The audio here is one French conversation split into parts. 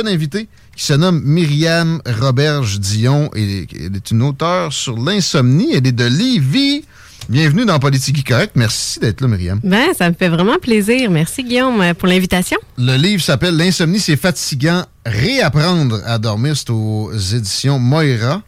une invitée qui se nomme Myriam Roberge-Dion et elle est une auteure sur l'insomnie. Elle est de Lévis. Bienvenue dans Politique Correct. Merci d'être là, Myriam. Ben, ça me fait vraiment plaisir. Merci, Guillaume, pour l'invitation. Le livre s'appelle L'insomnie, c'est fatigant. Réapprendre à dormir. C'est aux éditions Moira.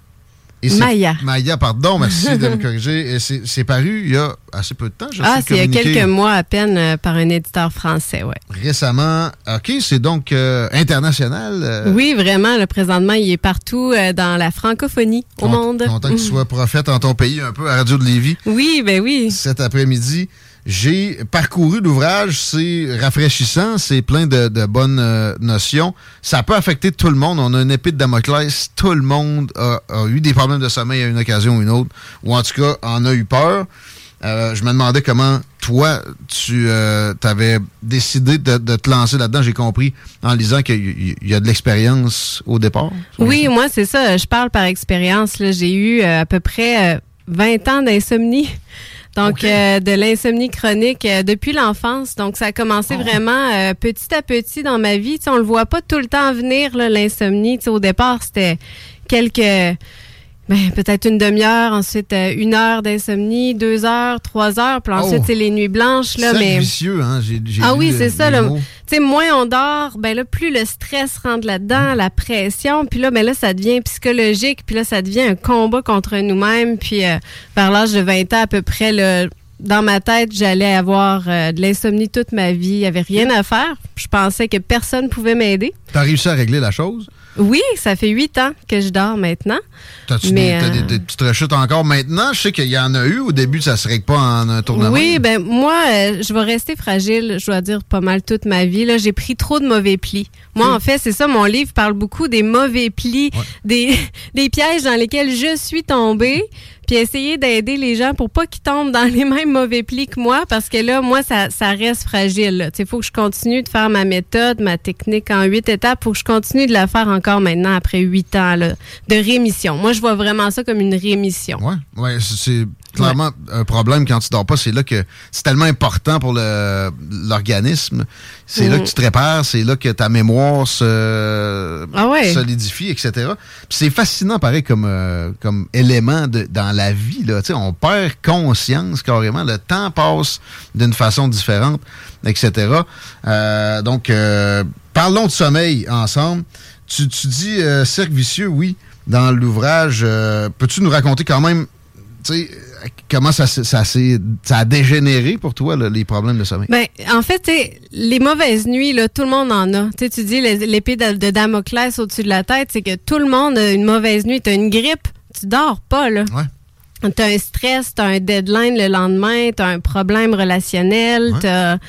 Et Maya. Maya, pardon, merci de me corriger. C'est paru il y a assez peu de temps. je Ah, c'est il y a quelques mois à peine euh, par un éditeur français, ouais. Récemment. OK, c'est donc euh, international. euh, Oui, vraiment, le présentement, il est partout dans la francophonie au monde. Content que tu sois prophète en ton pays, un peu à Radio de Lévis. Oui, ben oui. Cet après-midi, j'ai parcouru l'ouvrage. C'est rafraîchissant, c'est plein de, de bonnes euh, notions. Ça peut affecter tout le monde. On a une épée de Damoclès. Tout le monde a, a eu des problèmes de sommeil à une occasion ou une autre, ou en tout cas en a eu peur. Euh, je me demandais comment toi, tu avais décidé de, de te lancer là-dedans. J'ai compris en lisant qu'il y, a de l'expérience au départ. Oui, moi, c'est ça. Je parle par expérience. J'ai eu euh, à peu près euh, 20 ans d'insomnie. Donc, euh, de l'insomnie chronique euh, depuis l'enfance. Donc, ça a commencé Oh. vraiment euh, petit à petit dans ma vie. Tu sais, on le voit pas tout le temps venir, l'insomnie. Au départ, c'était quelques... Ben, peut-être une demi-heure, ensuite euh, une heure d'insomnie, deux heures, trois heures, puis ensuite, Oh. c'est les nuits blanches. Là, mais... vicieux, hein? Ah oui, c'est ça. Moins on dort, ben là, plus le stress rentre là-dedans, la pression, puis là, ben là, ça devient psychologique, puis là, ça devient un combat contre nous-mêmes, puis euh, vers l'âge de 20 ans à peu près, dans ma tête, j'allais avoir euh, de l'insomnie toute ma vie, il n'y avait rien à faire. Je pensais que personne pouvait m'aider. T'as réussi à régler la chose? Oui, ça fait huit ans que je dors maintenant. T'as-tu Mais, des, t'as euh, des- des petites rechutes encore maintenant? Je sais qu'il y en a eu. Au début, ça se règle pas en un tournement. Oui, ben moi, euh, je vais rester fragile, je dois dire, pas mal toute ma vie. Là, j'ai pris trop de mauvais plis. Moi, en fait, c'est ça, mon livre parle beaucoup des mauvais plis, des, des pièges dans lesquels je suis tombée, puis essayer d'aider les gens pour pas qu'ils tombent dans les mêmes mauvais plis que moi, parce que là, moi, ça, ça reste fragile. Il faut que je continue de faire ma méthode, ma technique en huit étapes, faut que je continue de la faire encore maintenant après huit ans là, de rémission. Moi, je vois vraiment ça comme une rémission. Ouais, ouais, c'est- c'est clairement un problème quand tu dors pas. C'est là que c'est tellement important pour le- l'organisme. C'est là Mhm. que tu te répares, c'est là que ta mémoire se Ah ouais. solidifie, etc. Puis c'est fascinant, pareil, comme, euh, comme élément de, dans la vie. Là. Tu sais, on perd conscience carrément. Le temps passe d'une façon différente, etc. Euh, donc, euh, parlons de sommeil ensemble. Tu, tu dis euh, cercle vicieux, oui, dans l'ouvrage. Euh, Peux-tu nous raconter quand même, sais, euh, comment ça, s'est- ça, ça a dégénéré pour toi, là, les problèmes de sommeil? Ben, en fait, les mauvaises nuits, là, tout le monde en a. Tu dis l'épée de, de Damoclès au-dessus de la tête, c'est que tout le monde a une mauvaise nuit. Tu as une grippe, tu dors pas, là. Ouais. Tu as un stress, tu as un deadline le lendemain, tu as un problème relationnel, Ouais. tu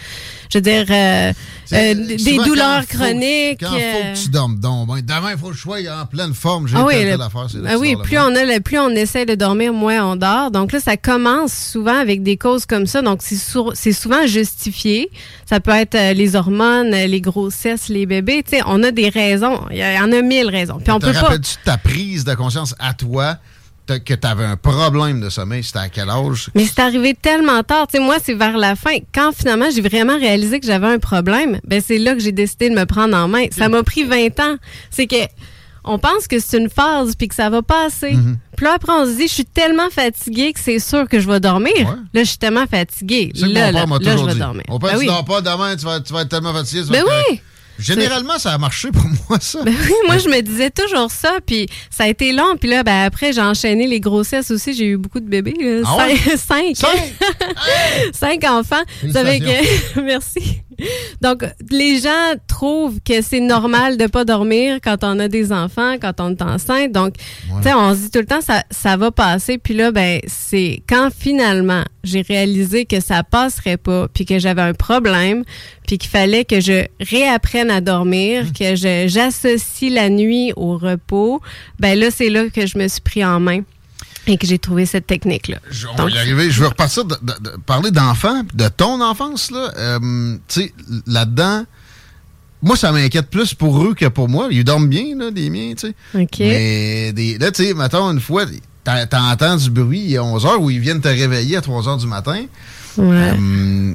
je veux dire, euh, C'est- euh, des douleurs quand faut- chroniques. Quand faut euh, que tu dormes donc, ben, demain, il faut que je sois en pleine forme. J'ai ah oui, le- affaire. là ah tu oui plus on a le, plus on essaie de dormir, moins on dort. Donc là, ça commence souvent avec des causes comme ça. Donc c'est souvent justifié. Ça peut être euh, les hormones, euh, les grossesses, les bébés. Tu sais, on a des raisons. Il y en a mille raisons. Puis on peut pas. rappelles-tu de ta prise de conscience à toi? t'as- que tu avais un problème de sommeil? C'était à quel âge? Mais c'est arrivé tellement tard. Tu sais, moi, c'est vers la fin. Quand finalement j'ai vraiment réalisé que j'avais un problème, ben c'est là que j'ai décidé de me prendre en main. Ça m'a pris 20 ans. C'est que on pense que c'est une phase puis que ça va passer. Mhm. Puis là, après, on se dit, je suis tellement fatiguée que c'est sûr que je vais dormir. Ouais. Là, je suis tellement fatiguée. Que Là, là, là, je vais dormir. Mon père, Ben tu oui. dors pas demain, tu vas, tu vas être tellement fatigué. tu vas Ben oui. Généralement, ça a marché pour moi, ça. Ben oui, moi, je me disais toujours ça, puis ça a été long. Puis là, ben, après, j'ai enchaîné les grossesses aussi. J'ai eu beaucoup de bébés. là. Ah ouais? Cinq. Cinq. Cinq! Cinq enfants. Que... Merci. Donc, les gens trouvent que c'est normal de pas dormir quand on a des enfants, quand on est enceinte. Donc, tu sais, on se dit tout le temps, ça, ça va passer. Puis là, ben, c'est quand finalement j'ai réalisé que ça passerait pas, puis que j'avais un problème, puis qu'il fallait que je réapprenne à dormir, Mmh. que je- j'associe la nuit au repos, ben là, c'est là que je me suis pris en main et que j'ai trouvé cette technique-là. Je- on va y arriver. Je veux repartir de, de- de- parler d'enfants, de ton enfance. Là. Euh, tu sais, là-dedans, moi, ça m'inquiète plus pour eux que pour moi. Ils dorment bien, là, les miens, tu sais. OK. Mais des, là, tu sais, mettons, une fois, t'en- t'entends du bruit, il est 11 h ou ils viennent te réveiller à 3 h du matin. Ouais. Euh,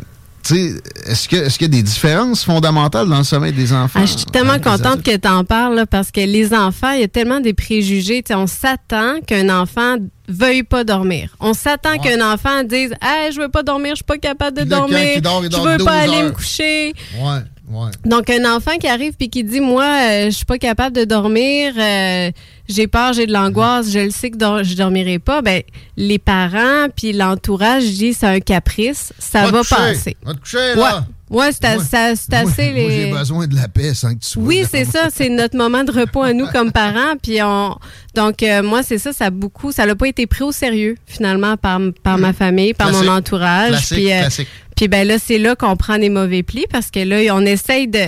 est-ce qu'il y a des différences fondamentales dans le sommeil des enfants? Ah, je suis tellement les contente que tu en parles là, parce que les enfants, il y a tellement des préjugés. On s'attend qu'un enfant veuille pas dormir. On s'attend Ouais. qu'un enfant dise hey, je veux pas dormir, je suis pas capable de dormir, dort, je veux 12 pas aller heures. me coucher. Ouais, ouais. Donc un enfant qui arrive puis qui dit moi euh, je suis pas capable de dormir, euh, j'ai peur, j'ai de l'angoisse, je le sais que dor- je dormirai pas, ben les parents puis l'entourage disent c'est un caprice, ça va passer. Va te coucher, Ouais. là. Ouais, c'est moi- assez moi, j'ai les besoin de la paix sans que tu sois oui, c'est ça, c'est notre moment de repos à nous comme parents. Puis on, donc euh, moi c'est ça, ça a beaucoup, ça n'a pas été pris au sérieux finalement par, par ma famille, par Classique. mon entourage. Classique, puis euh, classique. puis ben là c'est là qu'on prend des mauvais plis parce que là on essaye de,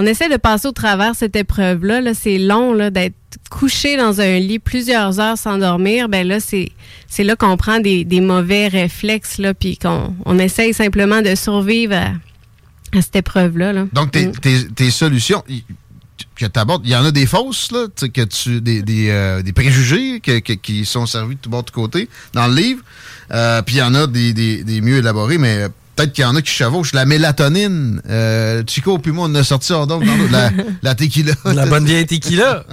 on essaie de passer au travers cette épreuve là. C'est long là d'être couché dans un lit plusieurs heures sans dormir. Ben là c'est c'est là qu'on prend des, des mauvais réflexes là, puis qu'on on essaye simplement de survivre à, à cette épreuve là. là. Donc, tes, Mm. tes- tes solutions que tu abordes, il y en a des fausses, là, que tu, des, des, euh, des préjugés que- que- qui sont servis de tout bord de côté dans le livre. Euh, Puis il y en a des, des- des mieux élaborés, mais peut-être qu'il y en a qui chevauchent. La mélatonine, euh, Chico puis moi, on a sorti hors donc la, la tequila. La bonne vieille tequila.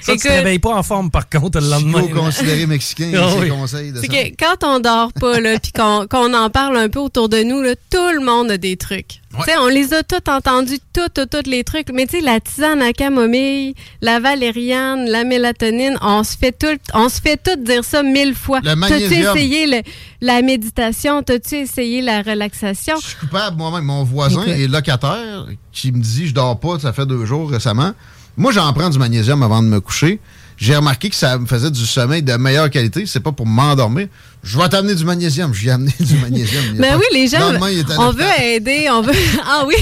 Ça, tu Écoute- te réveilles pas en forme, par contre, le lendemain. Chico considéré mexicain, Ah ses oui. conseils de ça. que quand on dort pas, là, puis qu'on qu'on en parle un peu autour de nous, là, tout le monde a des trucs. Ouais. Tu sais, On les a tous entendus, tous, tous, tous les trucs. Mais tu sais, la tisane à camomille, la valériane, la mélatonine, on se fait tout, on se fait tout dire ça mille fois. T'as-tu essayé le- la méditation? T'as-tu essayé la relaxation? Je suis coupable moi-même. Mon voisin Écoute. est locataire qui me dit je dors pas, ça fait deux jours récemment. Moi, j'en prends du magnésium avant de me coucher. J'ai remarqué que ça me faisait du sommeil de meilleure qualité. C'est pas pour m'endormir. Je vais t'amener du magnésium. Je lui ai amené du magnésium. A Ben oui, les gens, on veut aider, on veut... Ah oui!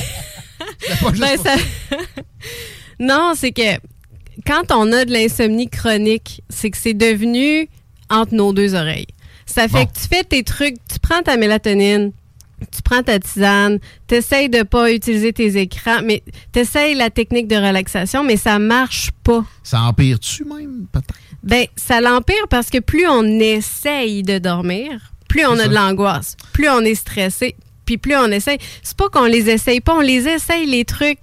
C'était pas juste Ben, ça- non, c'est que quand on a de l'insomnie chronique, c'est que c'est devenu entre nos deux oreilles. Ça fait Bon. que tu fais tes trucs, tu prends ta mélatonine, tu prends ta tisane, tu essayes de pas utiliser tes écrans, mais tu essayes la technique de relaxation, mais ça marche pas. Ça empire-tu même, peut-être? Ben, ça l'empire parce que plus on essaye de dormir, plus on C'est a ça. de l'angoisse, plus on est stressé, puis plus on essaye. C'est pas qu'on les essaye pas, on les essaye les trucs.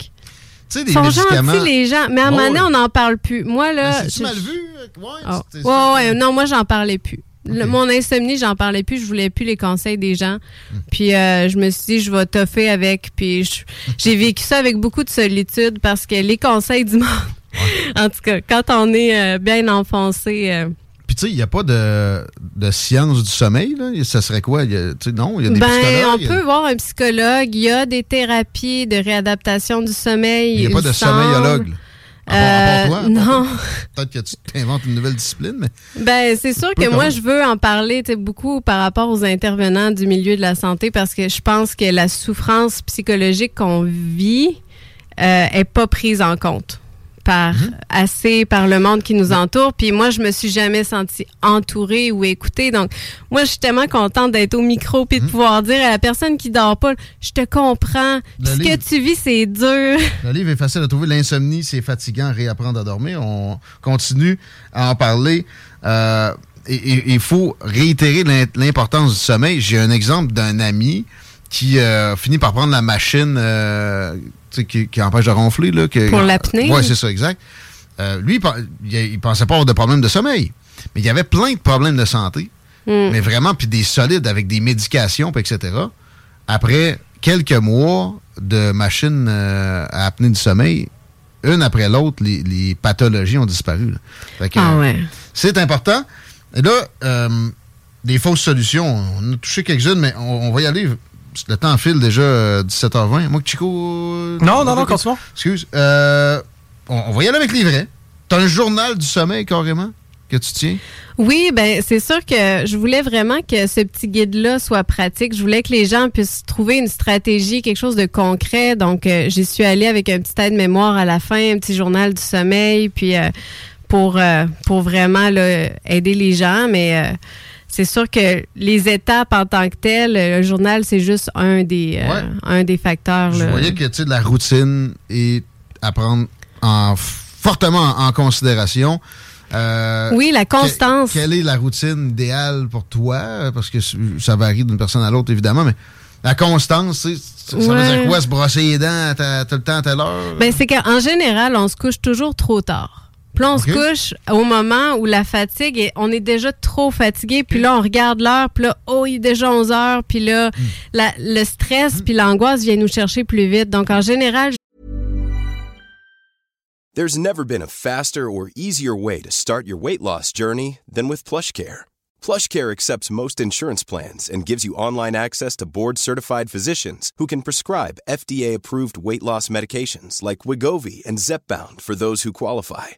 Tu sais, des Ils sont gentils, les gens. Mais à un moment donné, on n'en parle plus. Moi, là. C'est-tu je- mal vu? Ouais, c'était- ouais, ouais, non, moi, j'en parlais plus. Le- mon insomnie, j'en parlais plus. Je voulais plus les conseils des gens. Hmm. Puis euh, je me suis dit, je vais toffer avec. Puis j'ai vécu ça avec beaucoup de solitude parce que les conseils du monde. en tout cas, quand on est euh, bien enfoncé. euh, Puis tu sais, il n'y a pas de, de science du sommeil. Là? Ça serait quoi? A- non, il y a des ben, psychologues. on a- peut voir un psychologue. Il y a des thérapies de réadaptation du sommeil. Il n'y a pas de sommeillologue. là. À part- à part Euh, toi, non. Peut-être que tu t'inventes une nouvelle discipline, mais Ben, c'est sûr que moi, même. je veux en parler beaucoup par rapport aux intervenants du milieu de la santé parce que je pense que la souffrance psychologique qu'on vit euh, est pas prise en compte par Mhm. assez par le monde qui nous entoure. Puis moi, je me suis jamais sentie entourée ou écoutée. Donc, moi, je suis tellement contente d'être au micro puis de pouvoir dire à la personne qui dort pas, je te comprends. Mhm. Ce livre- que tu vis, c'est dur. le livre est facile à trouver. L'insomnie, c'est fatigant, réapprendre à dormir. On continue à en parler. Euh, et- Il faut réitérer l'im- l'importance du sommeil. J'ai un exemple d'un ami qui euh, finit par prendre la machine euh, qui, qui empêche de ronfler. Là, que- Pour l'apnée? Oui, c'est ça, exact. euh, lui, il il, pensait pas avoir de problème de sommeil. Mais il y avait plein de problèmes de santé. Mais vraiment, puis des solides avec des médications, puis etc. Après quelques mois de machines euh, à apnée du sommeil, une après l'autre, les, les pathologies ont disparu. que, Ah ouais. c'est important. Et là, des fausses solutions, on a touché quelques-unes, mais on, on va y aller. Le temps file déjà euh, 17h20. Moi, Chico. euh, Non, non, non, continuons. Excuse. Euh, on, on va y aller avec les vrais. T'as un journal du sommeil carrément que tu tiens? Oui, ben c'est sûr que je voulais vraiment que ce petit guide-là soit pratique. Je voulais que les gens puissent trouver une stratégie, quelque chose de concret. Donc, euh, j'y suis allée avec un petit aide-mémoire à la fin, un petit journal du sommeil, puis euh, pour euh, pour vraiment là, aider les gens. Mais euh, c'est sûr que les étapes en tant que telles, le journal c'est juste un des euh, Ouais. un des facteurs. Je là. voyais que de la routine et à prendre en, fortement en, considération. Euh, Oui, la constance. que- quelle est la routine idéale pour toi? Parce que ça varie d'une personne à l'autre, évidemment, mais la constance, ça veut dire quoi? Se brosser les dents, t'as t'as le temps à telle heure? Ben, c'est qu'en général, on se couche toujours trop tard. Puis là, on Ok. se couche au moment où la fatigue, est, on est déjà trop fatigué. Puis là, on regarde l'heure. Puis là, oh, il est déjà 11 heures. Puis là, Hmm. la- le stress puis l'angoisse vient nous chercher plus vite. Donc, en général, There's never been a faster or easier way to start your weight loss journey than with PlushCare. PlushCare accepts most insurance plans and gives you online access to board-certified physicians who can prescribe FDA-approved weight loss medications like Wigovi and Zepbound for those who qualify.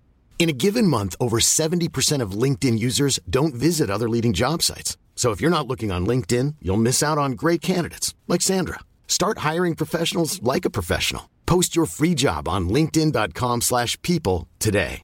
In a given month, over 70% of LinkedIn users don't visit other leading job sites. So if you're not looking on LinkedIn, you'll miss out on great candidates like Sandra. Start hiring professionals like a professional. Post your free job on linkedin.com/people slash people today.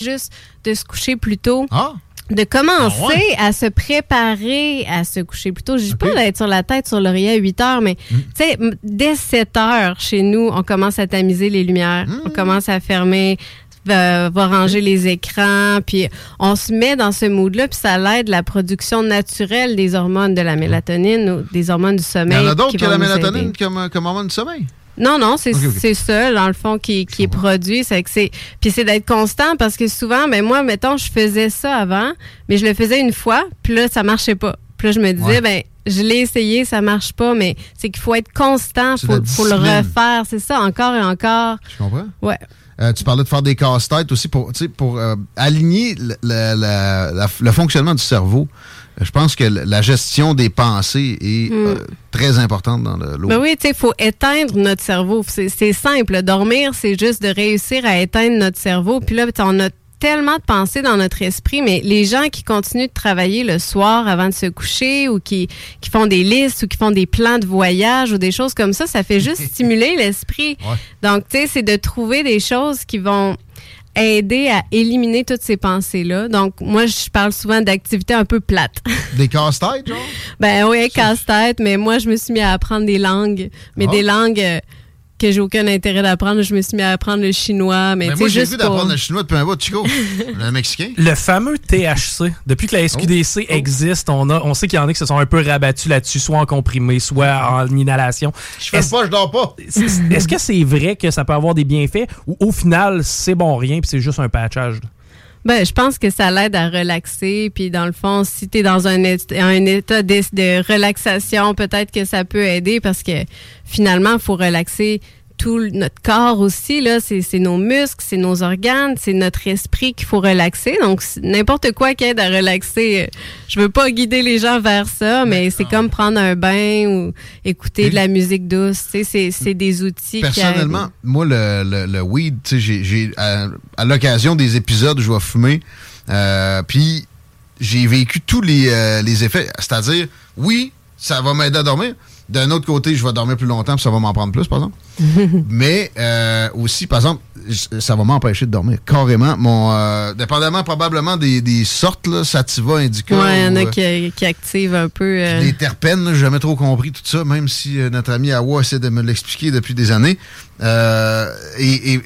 juste de se coucher plus tôt. Ah! De commencer Ah ouais? à se préparer à se coucher plus tôt. Je dis pas d'être sur la tête sur l'oreiller à 8 heures, mais Hmm. tu sais, dès 7 heures, chez nous, on commence à tamiser les lumières. On commence à fermer, va, va ranger les écrans, puis on se met dans ce mood-là, puis ça l'aide la production naturelle des hormones de la mélatonine ou des hormones du Il y sommeil. en a d'autres qui la mélatonine comme, comme hormone du sommeil? Non, non, c'est ça, dans le fond, qui, qui est produit. C'est. Puis c'est d'être constant parce que souvent, ben moi, mettons, je faisais ça avant, mais je le faisais une fois, puis là, ça marchait pas. Puis là, je me disais, Ouais. ben, je l'ai essayé, ça marche pas, mais c'est qu'il faut être constant, C'est faut, faut le refaire. C'est ça, encore et encore. Je comprends. Ouais. Euh, tu parlais de faire des casse-têtes aussi pour, euh, aligner le, le- le fonctionnement du cerveau. Je pense que la gestion des pensées est euh, très importante dans le l'eau. Hmm. Ben oui, tu sais, il faut éteindre notre cerveau. C'est simple. Dormir, c'est juste de réussir à éteindre notre cerveau. Puis là, on a tellement de pensées dans notre esprit, mais les gens qui continuent de travailler le soir avant de se coucher ou qui, qui font des listes ou qui font des plans de voyage ou des choses comme ça, ça fait juste stimuler l'esprit. Ouais. Donc, tu sais, c'est de trouver des choses qui vont aider à éliminer toutes ces pensées-là. Donc, moi, je parle souvent d'activités un peu plates. Des casse-têtes, genre? Ben oui, casse-tête, mais moi, je me suis mis à apprendre des langues, mais Ah. des langues euh, que j'ai aucun intérêt d'apprendre. Je me suis mis à apprendre le chinois, mais Mais moi, j'ai juste vu pour... d'apprendre le chinois depuis un bout, Chico. le mexicain. Le fameux THC. Depuis que la SQDC existe, on, a, on sait qu'il y en a qui se sont un peu rabattus là-dessus, soit en comprimé, soit en inhalation. Je fais Est-ce- pas, je dors pas. Est-ce que c'est vrai que ça peut avoir des bienfaits ou au final, c'est bon rien puis c'est juste un patchage? là? Ben, je pense que ça l'aide à relaxer. Puis, dans le fond, si tu dans un, état- un état de, de relaxation, peut-être que ça peut aider parce que finalement, il faut relaxer tout notre corps aussi. Là, c'est c'est nos muscles, c'est nos organes, c'est notre esprit qu'il faut relaxer. Donc, n'importe quoi qui aide à relaxer. euh, Je veux pas guider les gens vers ça, mais c'est comme prendre un bain ou écouter de la musique douce. C'est- c'est des outils qui. Personnellement, moi, le, le, le weed, tu sais, j'ai- j'ai, à, à l'occasion des épisodes où je vais fumer, euh, puis j'ai vécu tous les, euh, les effets. C'est-à-dire, oui, ça va m'aider à dormir. D'un autre côté, je vais dormir plus longtemps, puis ça va m'en prendre plus, par exemple. Mais euh, aussi, par exemple, ça va m'empêcher de dormir. Carrément. Mon, euh, dépendamment probablement des, des sortes, là, sativa, indica. Ouais, il y en a euh, qui, qui activent un peu. euh, les terpènes, j'ai jamais trop compris tout ça, même si notre ami Awa essaie de me l'expliquer depuis des années. Euh, et, et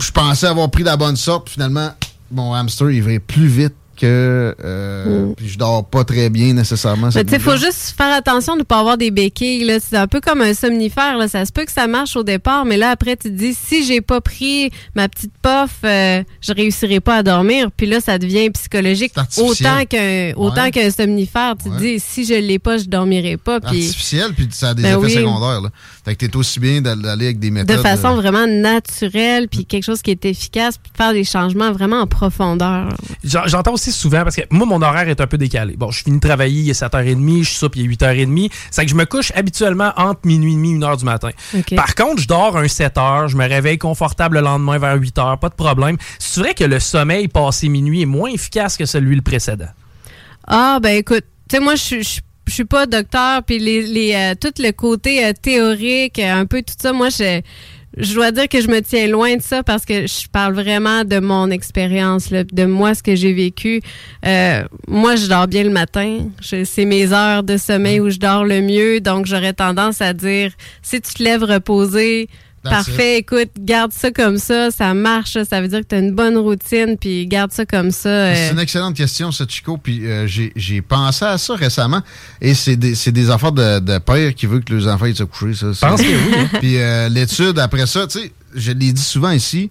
je pensais avoir pris la bonne sorte, puis finalement, mon hamster, il va plus vite que... euh, Puis je dors pas très bien nécessairement. Mais sais, faut juste faire attention de ne pas avoir des béquilles. là. C'est un peu comme un somnifère. Là. Ça se peut que ça marche au départ, mais là, après, tu te dis, si j'ai pas pris ma petite puff, euh, je réussirai pas à dormir. Puis là, ça devient psychologique. Autant qu'un autant Ouais. qu'un somnifère. Tu te dis, si je l'ai pas, je dormirai pas. Puis artificiel, puis ça a des Ben effets oui. secondaires. Là. Fait que t'es aussi bien d'a- d'aller avec des méthodes... de façon euh, vraiment naturelle, puis quelque chose qui est efficace, puis faire des changements vraiment en profondeur. J'en- J'entends aussi souvent, parce que moi, mon horaire est un peu décalé. Bon, je finis de travailler, il est 7h30, je soupe, il est 8h30. C'est que je me couche habituellement entre minuit et demi, 1h du matin. Par contre, je dors un 7h, je me réveille confortable le lendemain vers 8h, pas de problème. C'est vrai que le sommeil passé minuit est moins efficace que celui le précédent. Ah, ben écoute, tu sais, moi, je suis- je je suis pas docteur, puis les, les, euh, tout le côté euh, théorique, euh, un peu tout ça, moi, je, je dois dire que je me tiens loin de ça parce que je parle vraiment de mon expérience, de moi, ce que j'ai vécu. Euh, moi, je dors bien le matin. C'est mes heures de sommeil où je dors le mieux, donc j'aurais tendance à dire, si tu te lèves reposé, That's Parfait, écoute, garde ça comme ça, ça marche, ça veut dire que tu as une bonne routine, puis garde ça comme ça. euh, C'est une excellente question, ça, Chico. Puis euh, j'ai j'ai pensé à ça récemment. Et c'est des, c'est des affaires de, de père qui veut que les enfants aillent se coucher, ça. Je pense que oui. hein. Puis euh, l'étude, après ça, tu sais, je l'ai dit souvent ici,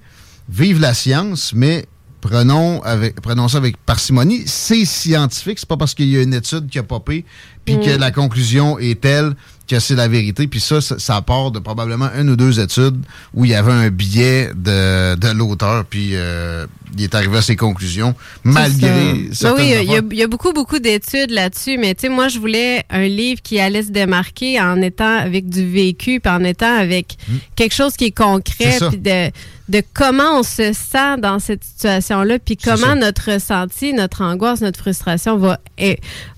vive la science, mais prenons, avec, prenons ça avec parcimonie. C'est scientifique, c'est pas parce qu'il y a une étude qui a popé, puis que la conclusion est telle que c'est la vérité. Puis ça, ça, ça part de probablement une ou deux études où il y avait un biais de, de l'auteur, puis euh, il est arrivé à ses conclusions, malgré Ben certaines oui, il y, a- il y a, beaucoup, beaucoup d'études là-dessus, mais tu sais, moi, je voulais un livre qui allait se démarquer en étant avec du vécu, puis en étant avec quelque chose qui est concret, Hmm. Ça. puis de, de comment on se sent dans cette situation-là, puis comment notre ressenti, notre angoisse, notre frustration va,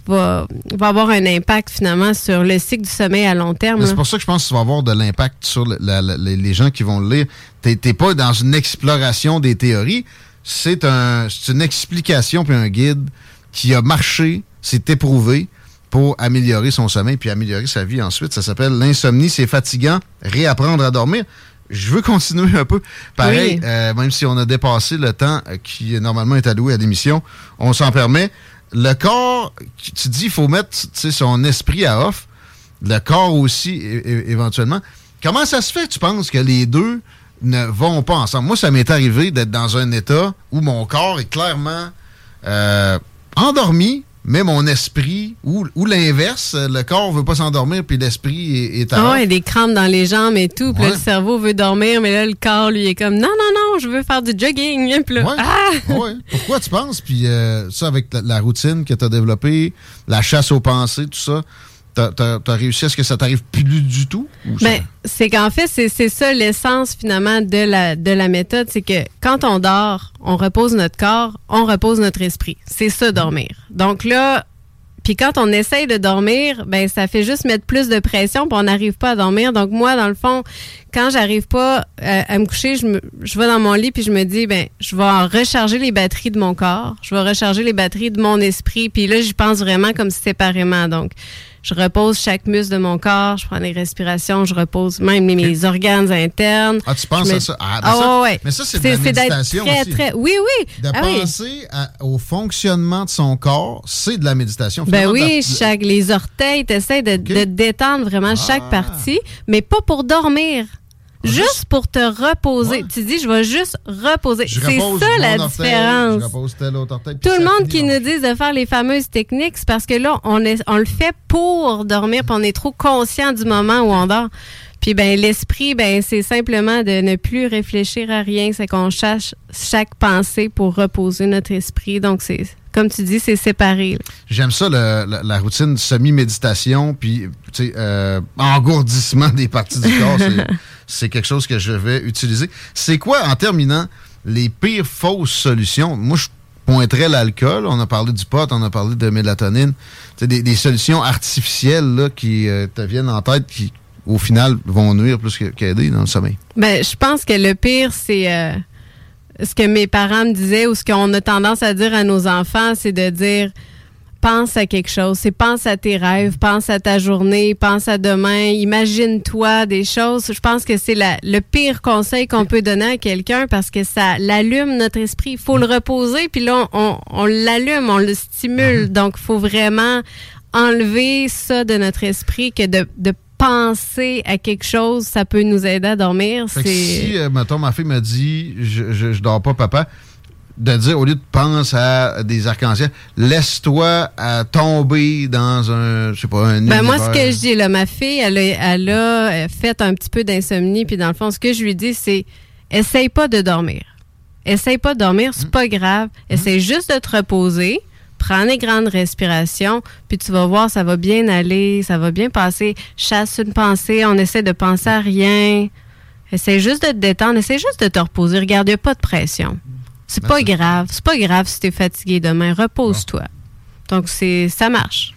va, va avoir un impact finalement sur le cycle du sommeil à long terme. C'est pour ça que je pense que ça va avoir de l'impact sur le- la- la- les gens qui vont le lire. T'es pas dans une exploration des théories, c'est un, c'est une explication puis un guide qui a marché, c'est éprouvé pour améliorer son sommeil puis améliorer sa vie ensuite. Ça s'appelle l'insomnie, c'est fatigant, réapprendre à dormir. Je veux continuer un peu. Pareil, Oui. euh, même si on a dépassé le temps euh, qui normalement est alloué à l'émission, on s'en permet. Le corps, tu dis, il faut mettre son esprit à off le corps aussi, éventuellement. Comment ça se fait, tu penses, que les deux ne vont pas ensemble? Moi, ça m'est arrivé d'être dans un état où mon corps est clairement euh, endormi, mais mon esprit, ou, ou l'inverse, le corps veut pas s'endormir, puis l'esprit est, est à Ah ouais, des crampes dans les jambes et tout. Puis Ouais. le cerveau veut dormir, mais là, le corps, lui, est comme non, non, non, je veux faire du jogging. Puis là, Ouais. ah! Ouais. Pourquoi tu penses? Puis euh, ça, avec la, la routine que tu as développée, la chasse aux pensées, tout ça, t'as as, réussi à ce que ça t'arrive plus du tout? Ben, c'est qu'en fait, c'est ça l'essence finalement de la, de la méthode. C'est que quand on dort, on repose notre corps, on repose notre esprit. C'est ça, dormir. Donc là, puis quand on essaye de dormir, ben ça fait juste mettre plus de pression, puis on n'arrive pas à dormir. Donc moi, dans le fond, quand j'arrive pas euh, à me coucher, je, me, je vais dans mon lit puis je me dis, ben je vais recharger les batteries de mon corps, je vais recharger les batteries de mon esprit. Puis là, j'y pense vraiment comme séparément. Donc je repose chaque muscle de mon corps, je prends des respirations, je repose même mes, mes organes internes. Ah, tu penses à ça? Ah, ben ça- ouais. Mais ça, c'est de la méditation très, aussi. très. Oui, oui. De Ah oui. penser à- au fonctionnement de son corps, c'est de la méditation. Ben oui, chaque, les orteils, tu essaies de, de détendre vraiment chaque Ah. partie, mais pas pour dormir. Juste, pour te reposer. Ouais. Tu dis, je vais juste reposer. C'est ça la différence. Je repose tel autre orteil, Tout le monde qui nous dit de faire les fameuses techniques, c'est parce que là, on, est, on le fait pour dormir, puis on est trop conscient du moment où on dort. Puis ben l'esprit, ben c'est simplement de ne plus réfléchir à rien, c'est qu'on cherche chaque pensée pour reposer notre esprit. Donc c'est comme tu dis, c'est séparé. J'aime ça, le- la, la routine semi-méditation, puis euh, engourdissement des parties du corps. c'est- C'est quelque chose que je vais utiliser. C'est quoi, en terminant, les pires fausses solutions? Moi, je pointerais l'alcool. On a parlé du pot, on a parlé de mélatonine. Sais, des, des solutions artificielles là, qui euh, te viennent en tête, qui au final, vont nuire plus qu'aider dans le sommeil? Ben, je pense que le pire, c'est euh, ce que mes parents me disaient ou ce qu'on a tendance à dire à nos enfants, c'est de dire pense à quelque chose. C'est pense à tes rêves, pense à ta journée, pense à demain, imagine-toi des choses. Je pense que c'est le pire conseil qu'on peut donner à quelqu'un parce que ça l'allume notre esprit. Il faut le reposer, puis là, on, l'allume, on le stimule. Mm-hmm. Donc, il faut vraiment enlever ça de notre esprit que de, penser à quelque chose, ça peut nous aider à dormir. si, euh, mettons, ma fille me dit, je, je, je dors pas, papa, de dire, au lieu de penser à des arcs-en-ciel, laisse-toi tomber dans un, je sais pas, un ben Moi, ce que je dis, là, ma fille, elle a, elle a euh, fait un petit peu d'insomnie, puis dans le fond, ce que je lui dis, c'est, essaye pas de dormir. Essaye pas de dormir, c'est pas grave. Essaye juste de te reposer. Prends des grandes respirations, puis tu vas voir, ça va bien aller, ça va bien passer. Chasse une pensée, on essaie de penser à rien. Essaye juste de te détendre, essaie juste de te reposer. Regarde, il n'y a pas de pression. C'est pas grave. C'est pas grave si t'es fatigué demain. Repose-toi. Donc, c'est ça marche.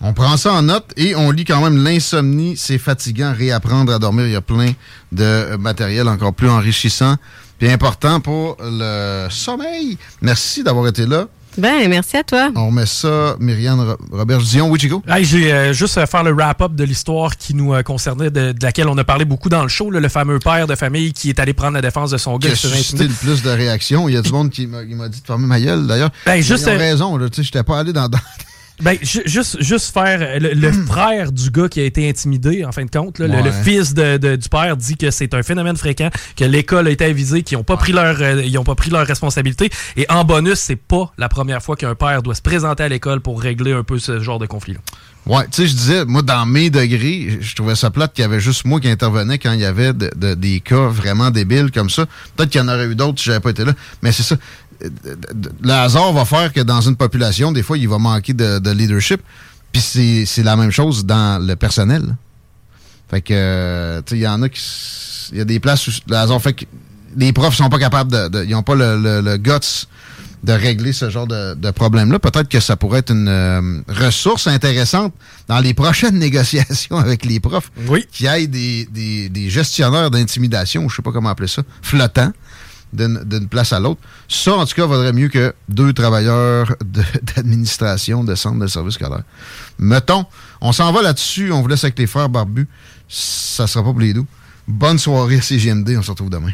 On prend ça en note et on lit quand même l'insomnie, c'est fatigant. Réapprendre à dormir, il y a plein de matériel encore plus enrichissant et important pour le sommeil. Merci d'avoir été là. Ben, merci à toi. On met ça, Myriane Robert Dion. Oui, Chico? Hey, j'ai euh, juste à faire le wrap-up de l'histoire qui nous euh, concernait, de, laquelle on a parlé beaucoup dans le show, le fameux père de famille qui est allé prendre la défense de son gars. Qui a suscité le plus de réactions. Il y a du monde qui m'a dit de fermer ma gueule, d'ailleurs. Ben, juste, Ils ont euh, raison. Je n'étais pas allé dans... Ben, juste, juste faire. Le, hmm. frère du gars qui a été intimidé, en fin de compte, le, fils de, du père dit que c'est un phénomène fréquent, que l'école a été avisée, qu'ils n'ont pas, pris leur, euh, ils ont pas pris leur responsabilité. Et en bonus, c'est pas la première fois qu'un père doit se présenter à l'école pour régler un peu ce genre de conflit-là. Ouais, tu sais, je disais, moi, dans mes degrés, je trouvais ça plate qu'il y avait juste moi qui intervenais quand il y avait des cas vraiment débiles comme ça. Peut-être qu'il y en aurait eu d'autres si j'avais pas été là. Mais c'est ça le hasard va faire que dans une population, des fois, il va manquer de, leadership. Puis c'est la même chose dans le personnel. Fait que, tu sais, il y en a qui. Il y a des places où le hasard fait que les profs sont pas capables de. ils n'ont pas le, guts de régler ce genre de, problème-là. Peut-être que ça pourrait être une euh, ressource intéressante dans les prochaines négociations avec les profs. Oui. Qu'il y ait des, des gestionnaires d'intimidation, je sais pas comment appeler ça, flottants, d'une place à l'autre. Ça, en tout cas, vaudrait mieux que deux travailleurs d'administration de, centre de service scolaire. Mettons, on s'en va là-dessus, on vous laisse avec les frères barbus. Ça sera pas pour les doux. Bonne soirée à on se retrouve demain.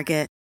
Target.